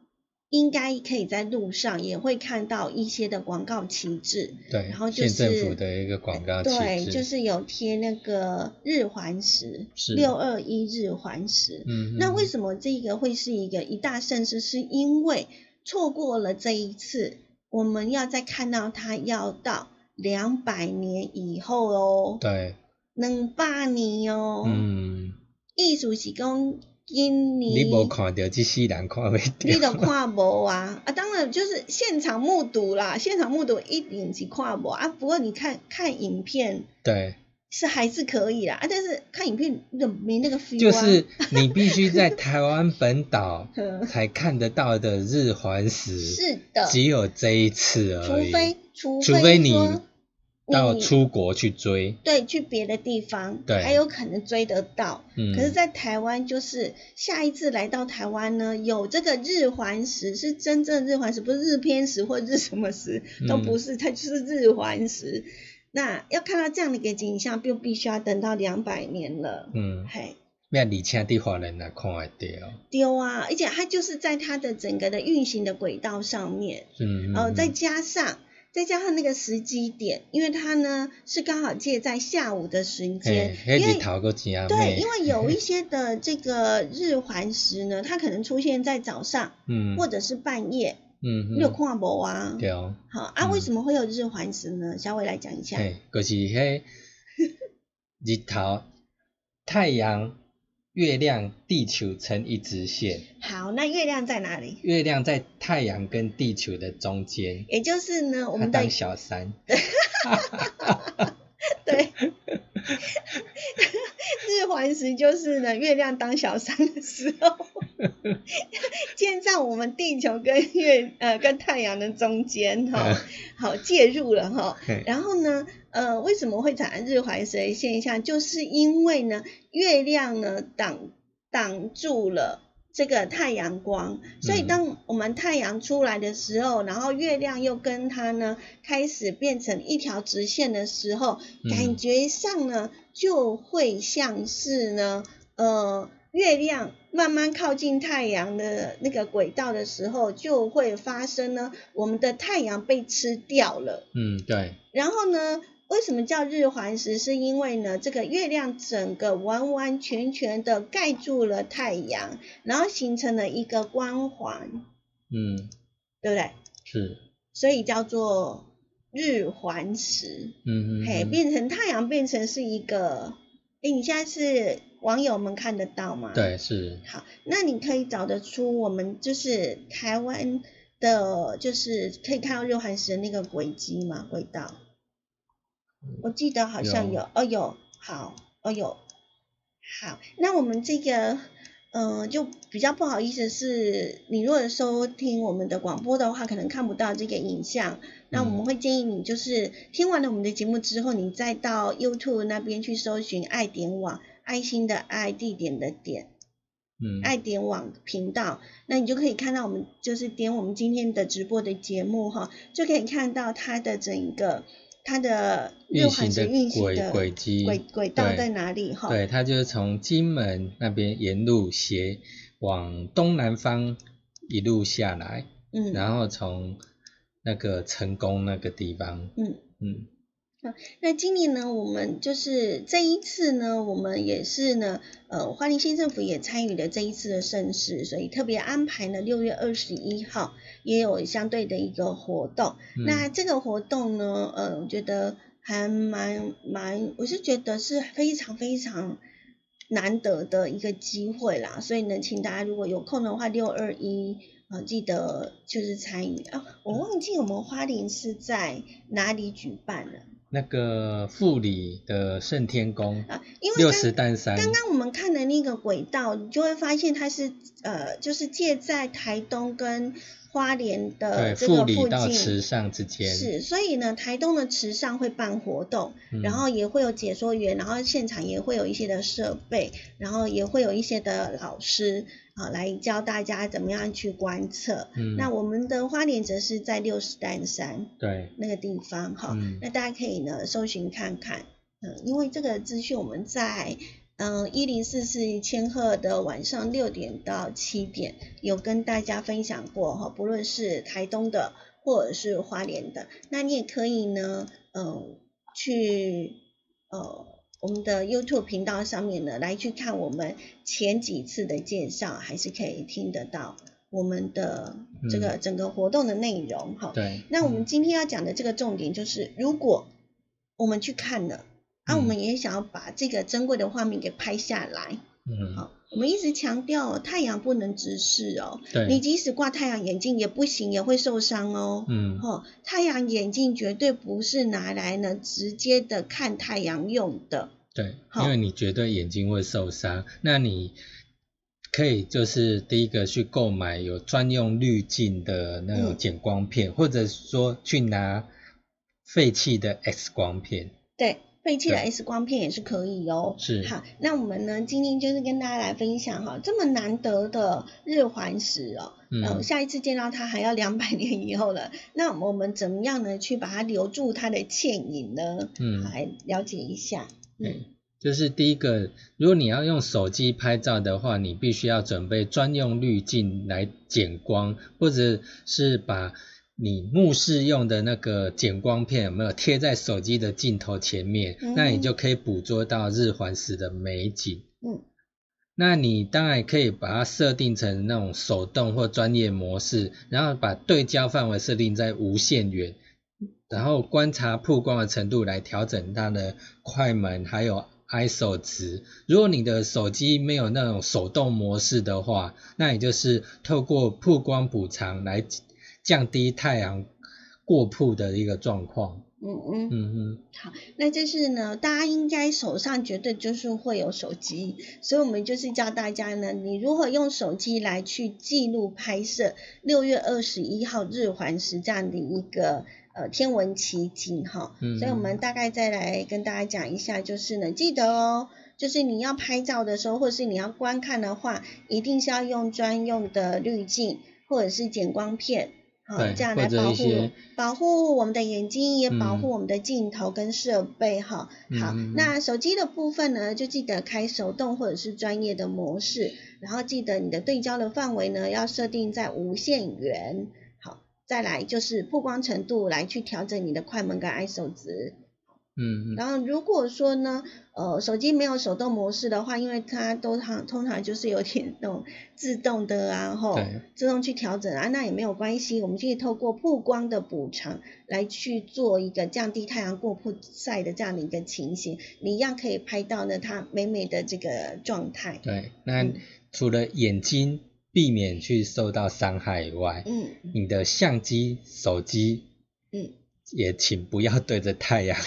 应该可以在路上也会看到一些的广告旗帜。对然后，就是县政府的一个广告旗对，就是有贴那个日环食，是六二一日环食。嗯，那为什么这个会是一个一大盛事？是因为错过了这一次，我们要再看到它要到两百年以后哦，对，两百年哦。嗯，意思是讲今你年无看到这世人看袂你都到，看无啊啊！当然就是现场目睹啦，现场目睹一定是看无啊。不过你看看影片对，是还是可以啦啊，但是看影片就没那个 feel 啊。就是你必须在台湾本岛 嗯才看得到的日环食，是的，只有这一次而已，除非除除非你说到出国去追，对去别的地方，对还有可能追得到。嗯，可是，在台湾，就是下一次来到台湾呢，有这个日环食，是真正日环食，不是日偏食或日什么食，都嗯不是，它就是日环食。那要看到这样的一个景象，就必须要等到两百年了。嗯，嘿，要而且伫华人来看会到，丢啊！而且它就是在它的整个的运行的轨道上面，嗯，呃，嗯再加上再加上那个时机点，因为它呢是刚好借在下午的时间嘿，，因为对，因，为有一些的 这个日环食呢，它可能出现在早上嗯，或者是半夜，嗯，你有嗯看无啊？对哦，好啊，嗯为什么会有日环食呢？稍微来讲一下。嘿，就是迄日头、太阳、月亮、地球成一直线，好，那月亮在哪里？月亮在太阳跟地球的中间，也就是呢，我们的当小三，对。日环食就是呢，月亮当小三的时候，建在我们地球跟月呃跟太阳的中间哈、好介入了哈。嘿然后呢，呃，为什么会产生日环食的现象？就是因为呢，月亮呢挡挡住了。这个太阳光，所以嗯当我们太阳出来的时候，然后月亮又跟它呢开始变成一条直线的时候，嗯。感觉上呢就会像是呢，呃，月亮慢慢靠近太阳的那个轨道的时候，就会发生呢，我们的太阳被吃掉了。嗯，对，然后呢，为什么叫日环食？是因为呢，这个月亮整个完完全全的盖住了太阳，然后形成了一个光环，嗯，对不对？是，所以叫做日环食。嗯嗯，嘿，嗯变成太阳变成是一个，哎，你现在是网友们看得到吗？。对，是，好，那你可以找得出我们就是台湾的，就是可以看到日环食的那个轨迹吗？轨道？我记得好像有。有，哦有，好，哦有，好，那我们这个，嗯、就比较不好意思是，你如果收听我们的广播的话，可能看不到这个影像，那我们嗯。会建议你就是听完了我们的节目之后，你再到 YouTube 那边去搜寻爱点网，爱心的爱，地点的点。嗯，爱点网频道，那你就可以看到我们就是点我们今天的直播的节目哈，就可以看到它的整个它的运行的轨轨迹，轨轨道在哪里哈？对，它就是从金门那边沿路斜往东南方一路下来，嗯。然后从那个成功那个地方，嗯，嗯，那今年呢，我们就是这一次呢，我们也是呢，呃，花莲县政府也参与了这一次的盛事，所以特别安排了六月二十一号也有相对的一个活动。那这个活动呢，呃，我觉得还蛮蛮，我是觉得是非常非常难得的一个机会啦。所以呢，请大家如果有空的话，六二一啊，记得就是参与啊。我忘记我们花莲是在哪里举办了。那个富里的圣天宫啊，因为六十担山，刚刚我们看的那个轨道，你就会发现它是呃，就是借在台东跟花莲的这个附近，池上之间是，所以呢，台东的池上会办活动，然后也会有解说员，然后现场也会有一些的设备，然后也会有一些的老师。啊，来教大家怎么样去观测。嗯，那我们的花莲则是在六十担山，对，那个地方哈。嗯，那大家可以呢搜寻看看。嗯，因为这个资讯我们在嗯一零四四千赫的晚上六点到七点有跟大家分享过哈，不论是台东的或者是花莲的，那你也可以呢，嗯，去呃。我们的 YouTube 频道上面呢，来去看我们前几次的介绍，还是可以听得到我们的这个整个活动的内容哈。对。那我们今天要讲的这个重点就是，如果我们去看了，啊，我们也想要把这个珍贵的画面给拍下来。嗯。好，我们一直强调太阳不能直视哦。对。你即使挂太阳眼镜也不行，也会受伤哦。嗯。哈，太阳眼镜绝对不是拿来呢直接的看太阳用的。对，因为你绝对眼睛会受伤，那你可以就是第一个去购买有专用滤镜的那种减光片，或者说去拿废弃的 X 光片。对，废弃的 X 光片也是可以哦。是。好，那我们呢今天就是跟大家来分享哈，这么难得的日环食哦，嗯，下一次见到它还要两百年以后了，那我们怎么样呢去把它留住它的倩影呢？嗯，来了解一下。嗯，就是第一个，如果你要用手机拍照的话，你必须要准备专用滤镜来减光，或者是把你目视用的那个减光片有没有贴在手机的镜头前面，那你就可以捕捉到日环食的美景。嗯，那你当然可以把它设定成那种手动或专业模式，然后把对焦范围设定在无限远。然后观察曝光的程度来调整它的快门，还有 ISO 值。如果你的手机没有那种手动模式的话，那也就是透过曝光补偿来降低太阳过曝的一个状况。嗯嗯嗯嗯。好，那就是呢，大家应该手上绝对就是会有手机，所以我们就是教大家呢，你如何用手机来去记录拍摄六月二十一号日环食这样的一个。呃，天文奇景哈，所以我们大概再来跟大家讲一下，就是呢，记得哦，就是你要拍照的时候，或是你要观看的话，一定是要用专用的滤镜或者是减光片，好，这样来保护保护我们的眼睛，也保护我们的镜头跟设备哈。好，那手机的部分呢，就记得开手动或者是专业的模式，然后记得你的对焦的范围呢，要设定在无限远。好再来就是曝光程度来去调整你的快门跟 ISO 值，嗯，然后如果说呢，呃，手机没有手动模式的话，因为它都常通常就是有点那种自动的啊，吼，自动去调整啊，那也没有关系，我们可以透过曝光的补偿来去做一个降低太阳过曝晒的这样的一个情形，你一样可以拍到呢它美美的这个状态。对，那除了眼睛。避免去受到伤害以外，嗯，你的相机、手机，嗯，也请不要对着太阳，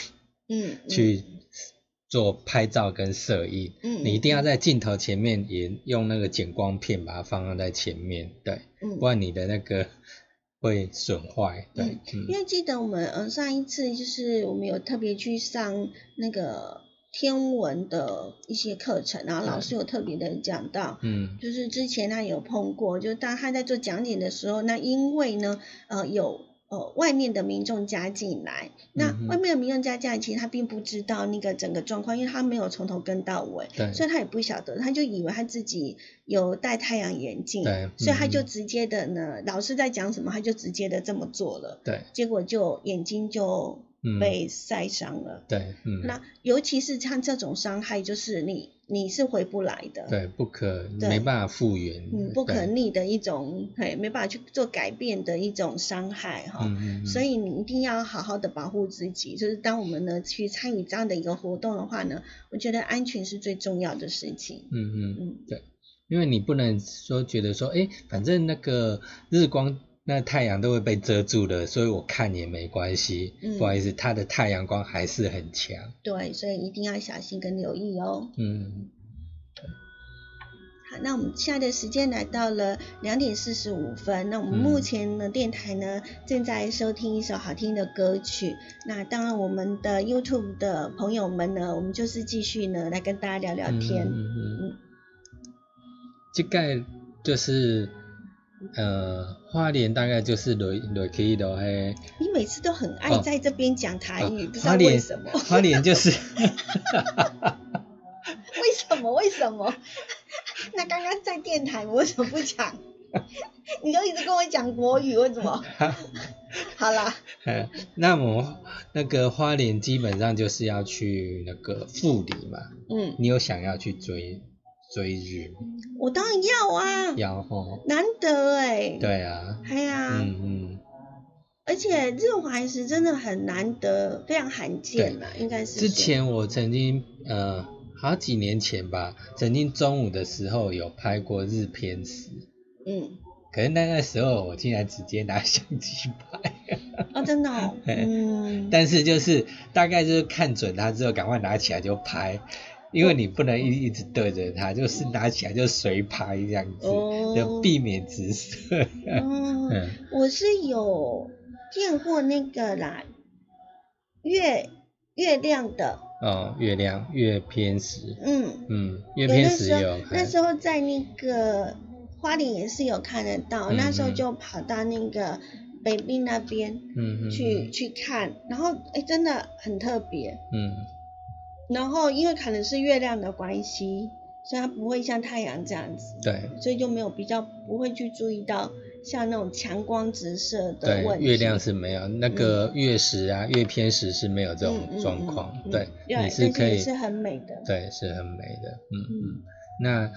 嗯，去做拍照跟摄影，嗯，你一定要在镜头前面也用那个减光片把它放在前面，对，嗯，不然你的那个会损坏，对，因为记得我们呃上一次就是我们有特别去上那个。天文的一些课程，然后老师有特别的讲到，嗯，就是之前他有碰过，就是当他在做讲解的时候，那因为呢，呃，有呃外面的民众加进来，那外面的民众加进来，其实他并不知道那个整个状况，因为他没有从头跟到尾，所以他也不晓得，他就以为他自己有戴太阳眼镜，所以他就直接的呢，老师在讲什么，他就直接的这么做了，对，结果就眼睛就。被晒伤了。对，嗯。那尤其是像这种伤害，就是你你是回不来的。对，不可没办法复原。嗯，不可逆的一种，嘿，没办法去做改变的一种伤害哈。嗯嗯。所以你一定要好好的保护自己。就是当我们呢去参与这样的一个活动的话呢，我觉得安全是最重要的事情。嗯嗯嗯，对，因为你不能说觉得说，哎，反正那个日光。那太阳都会被遮住的，所以我看也没关系。不好意思，它的太阳光还是很强。对，所以一定要小心跟留意哦。嗯。好，那我们现在的时间来到了两点四十五分。那我们目前呢，电台呢正在收听一首好听的歌曲。那当然，我们的 YouTube 的朋友们呢，我们就是继续呢来跟大家聊聊天。嗯嗯嗯。这个就是。呃，花莲大概就是落落去的嘿。你每次都很爱在这边讲台语，不知道为什么。花莲就是。为什么？为什么？那刚刚在电台，我为什么不讲？你都一直跟我讲国语，为什么？好啦。那么那个花莲基本上就是要去那个富里嘛。嗯。你有想要去追？追日，我当然要啊，要哦，难得哎，对啊，哎呀，嗯嗯，而且日环食真的很难得，非常罕见嘛，应该是。之前我曾经呃好几年前吧，曾经中午的时候有拍过日偏食，嗯，可是那个时候我竟然直接拿相机拍，啊真的，哦，嗯，但是就是大概就是看准它之后，赶快拿起来就拍。因为你不能一一直对着它，就是拿起来就随拍这样子，就避免直射。嗯，我是有见过那个啦，月月亮的。哦，月亮月偏食。嗯嗯，月偏食有。那时候在那个花莲也是有看得到，那时候就跑到那个北滨那边，嗯去去看，然后哎真的很特别。嗯。然后，因为可能是月亮的关系，所以它不会像太阳这样子。对。所以就没有比较不会去注意到像那种强光直射的问题。月亮是没有，那个月食啊、月偏食是没有这种状况。对，你是可以。是很美的。对，是很美的。嗯嗯。那。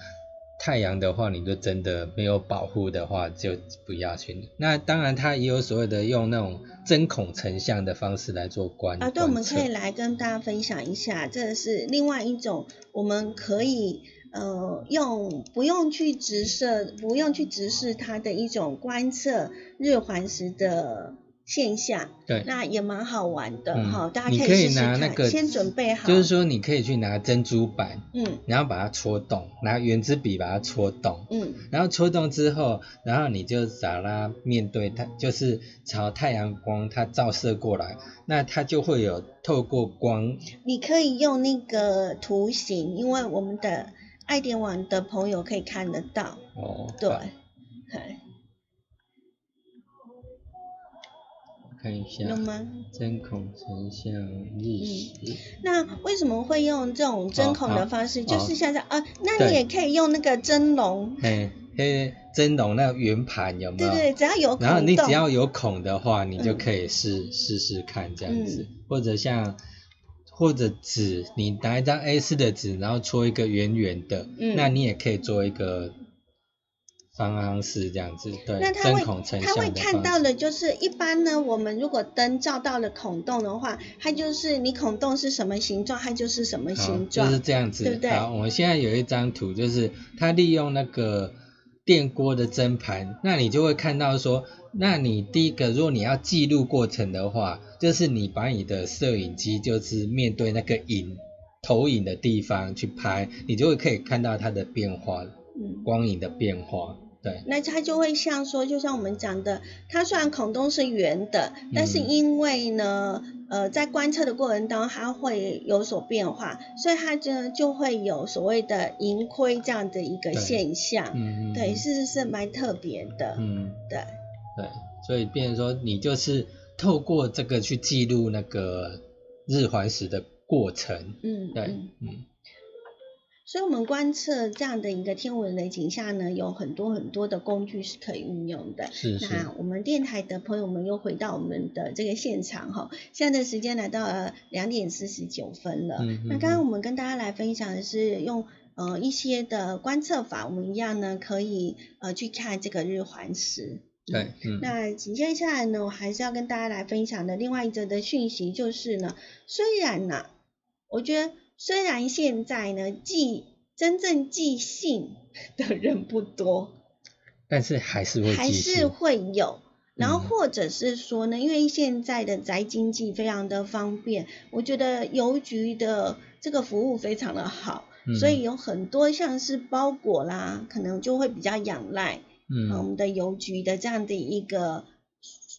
太阳的话，你就真的没有保护的话，就不要去。那当然，它也有所谓的用那种针孔成像的方式来做观啊。对，我们可以来跟大家分享一下，这是另外一种，我们可以呃用不用去直射，不用去直视它的一种观测日环食的。现象，对，那也蛮好玩的哈，大家可以拿那个先准备好，就是说你可以去拿珍珠板，嗯，然后把它戳洞，拿圆珠笔把它戳洞，嗯，然后戳洞之后，然后你就找它面对它，就是朝太阳光它照射过来，那它就会有透过光。你可以用那个图形，因为我们的爱点网的朋友可以看得到，哦，对，看一下，有吗？针孔成像日食。那为什么会用这种针孔的方式？就是像这啊，那你也可以用那个蒸笼。嘿，嘿，蒸笼那个圆盘有没有？对对，只要有孔。然后你只要有孔的话，你就可以试试试看这样子，或者像或者纸，你拿一张 A 四的纸，然后戳一个圆圆的，那你也可以做一个。方方式这样子，对，针孔成像他会看到的，就是一般呢，我们如果灯照到了孔洞的话，它就是你孔洞是什么形状，它就是什么形状，就是这样子，对不对？好，我们现在有一张图，就是它利用那个电锅的蒸盘，那你就会看到说，那你第一个，如果你要记录过程的话，就是你把你的摄影机就是面对那个影投影的地方去拍，你就会可以看到它的变化，嗯，光影的变化。那它就会像说，就像我们讲的，它虽然孔洞是圆的，但是因为呢，呃，在观测的过程当中，它会有所变化，所以它就就会有所谓的盈亏这样的一个现象。嗯嗯。对，事实是蛮特别的。嗯。对。对，所以变成说，你就是透过这个去记录那个日环食的过程。嗯。对。嗯。所以我们观测这样的一个天文的景象呢，有很多很多的工具是可以运用的。是是。那我们电台的朋友们又回到我们的这个现场哈，现在的时间来到了两点四十九分了。嗯那刚刚我们跟大家来分享的是用呃一些的观测法，我们一样呢可以呃去看这个日环食。对。嗯。那紧接下来呢，我还是要跟大家来分享的另外一则的讯息就是呢，虽然呢，我觉得。虽然现在呢，寄真正寄信的人不多，但是还是会还是会有。然后或者是说呢，因为现在的宅经济非常的方便，我觉得邮局的这个服务非常的好，所以有很多像是包裹啦，可能就会比较仰赖嗯我们的邮局的这样的一个。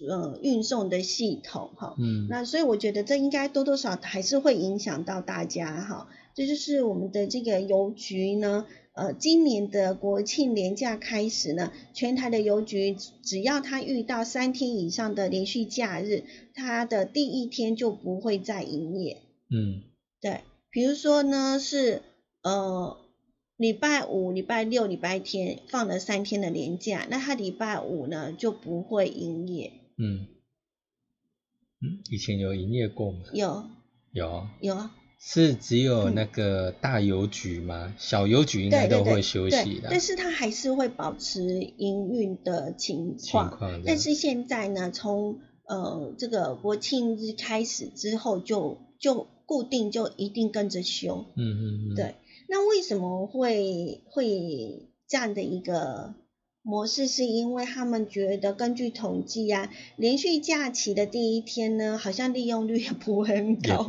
呃，运送的系统哈，嗯，那所以我觉得这应该多多少还是会影响到大家哈。这就是我们的这个邮局呢，呃，今年的国庆年假开始呢，全台的邮局只要它遇到三天以上的连续假日，它的第一天就不会再营业。嗯，对，比如说呢是呃。礼拜五、礼拜六、礼拜天放了三天的年假，那他礼拜五呢就不会营业。嗯，嗯，以前有营业过吗？有，有，有啊。是只有那个大邮局吗？小邮局应该都会休息的。但是它还是会保持营运的情况。但是现在呢，从呃这个国庆日开始之后，就就固定就一定跟着休。嗯嗯嗯。对。那为什么会会这样的一个模式？是因为他们觉得根据统计啊，连续假期的第一天呢，好像利用率也不会很高。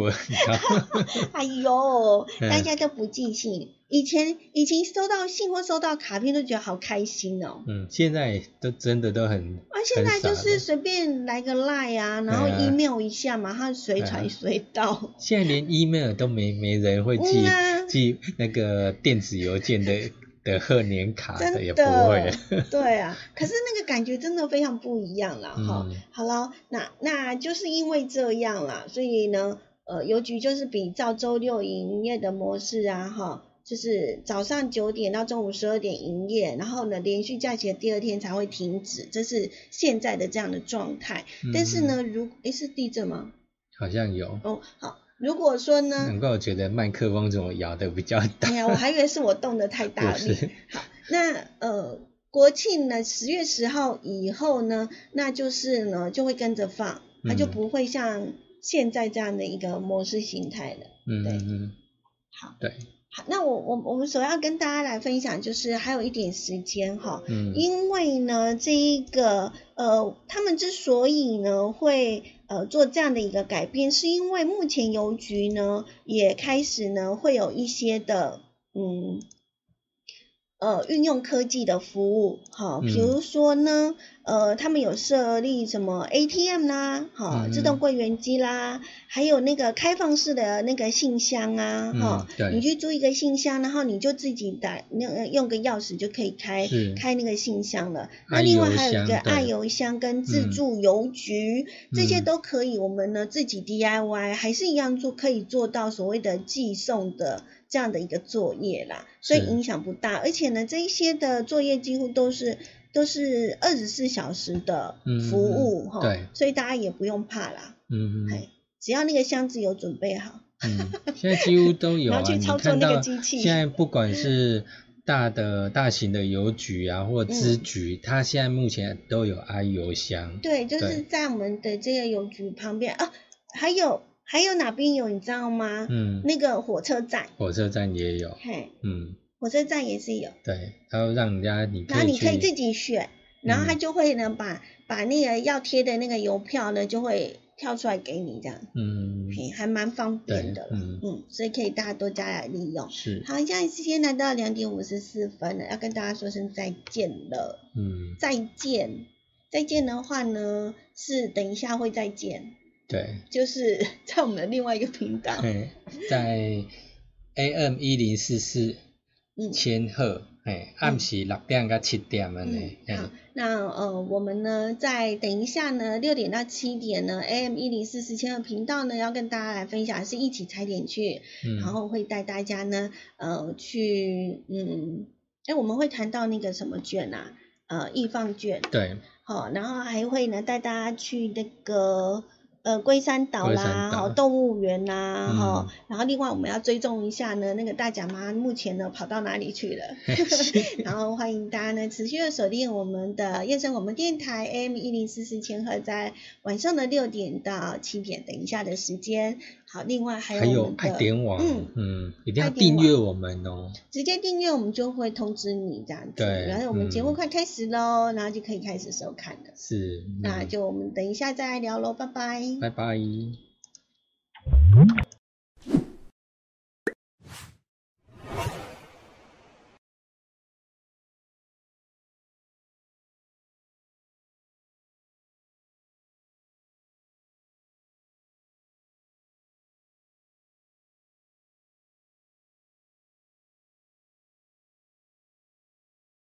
哎呦，大家都不记性。以前以前收到信或收到卡片都觉得好开心哦。嗯，现在都真的都很。啊，现在就是随便来个 line 啊，然后 email 一下，嘛，它随传随到。现在连 email 都没没人会寄寄那个电子邮件的的贺年卡的也不会。对啊，可是那个感觉真的非常不一样了哈。好了，那那就是因为这样啦，所以呢，呃，邮局就是比照周六营业的模式啊，哈。就是早上九点到中午十二点营业，然后呢，连续假期的第二天才会停止，这是现在的这样的状态。但是呢，如诶是地震吗？好像有。哦，好，如果说呢？难怪我觉得麦克风怎么摇的比较大。哎呀，我还以为是我动的太大力。好，那呃，国庆呢，十月十号以后呢，那就是呢就会跟着放，它就不会像现在这样的一个模式形态了。嗯嗯嗯。好。对。好，那我我我们首要跟大家来分享，就是还有一点时间哈，嗯，因为呢，这一个呃，他们之所以呢会呃做这样的一个改变，是因为目前邮局呢也开始呢会有一些的嗯呃运用科技的服务，好，比如说呢。呃，他们有设立什么 ATM 啦，哈，自动柜员机啦，还有那个开放式的那个信箱啊，哈，你去租一个信箱，然后你就自己打那用个钥匙就可以开开那个信箱了。那另外还有一个爱邮箱跟自助邮局，这些都可以，我们呢自己 DIY 还是一样做，可以做到所谓的寄送的这样的一个作业啦，所以影响不大。而且呢，这一些的作业几乎都是。都是二十四小时的服务哈，对，所以大家也不用怕啦，嗯嗯，只要那个箱子有准备好，嗯，现在几乎都有啊，你看到现在不管是大的大型的邮局啊或支局，它现在目前都有 i 邮箱，对，就是在我们的这个邮局旁边啊，还有还有哪边有你知道吗？嗯，那个火车站，火车站也有，嘿，嗯。火车站也是有，对，然后让人家你，然后你可以自己选，然后他就会呢把把那个要贴的那个邮票呢就会跳出来给你这样，嗯，还蛮方便的，嗯。嗯，所以可以大家多加来利用。是，好，现在时间来到两点五十四分了，要跟大家说声再见了，嗯，再见，再见的话呢是等一下会再见，对，就是 在我们的另外一个频道，对在 AM 一零四四。千赫，哎，暗时六点到七点安尼。嗯，好，那呃，我们呢，在等一下呢，六点到七点呢，AM 一零四四千赫频道呢，要跟大家来分享是一起踩点去，然后会带大家呢，呃，去，嗯，哎，我们会谈到那个什么卷啊，呃，易放卷。对。好，然后还会呢，带大家去那个。呃，龟山岛啦，好，动物园呐，哈，然后另外我们要追踪一下呢，那个大甲妈目前呢跑到哪里去了？然后欢迎大家呢持续的锁定我们的夜生广播电台 AM 一零四四千赫，在晚上的六点到七点，等一下的时间。好，另外还有还有爱点网，嗯嗯，一定要订阅我们哦。直接订阅我们就会通知你这样子。对，然后我们节目快开始喽，然后就可以开始收看了。是，那就我们等一下再来聊喽，拜拜。拜拜。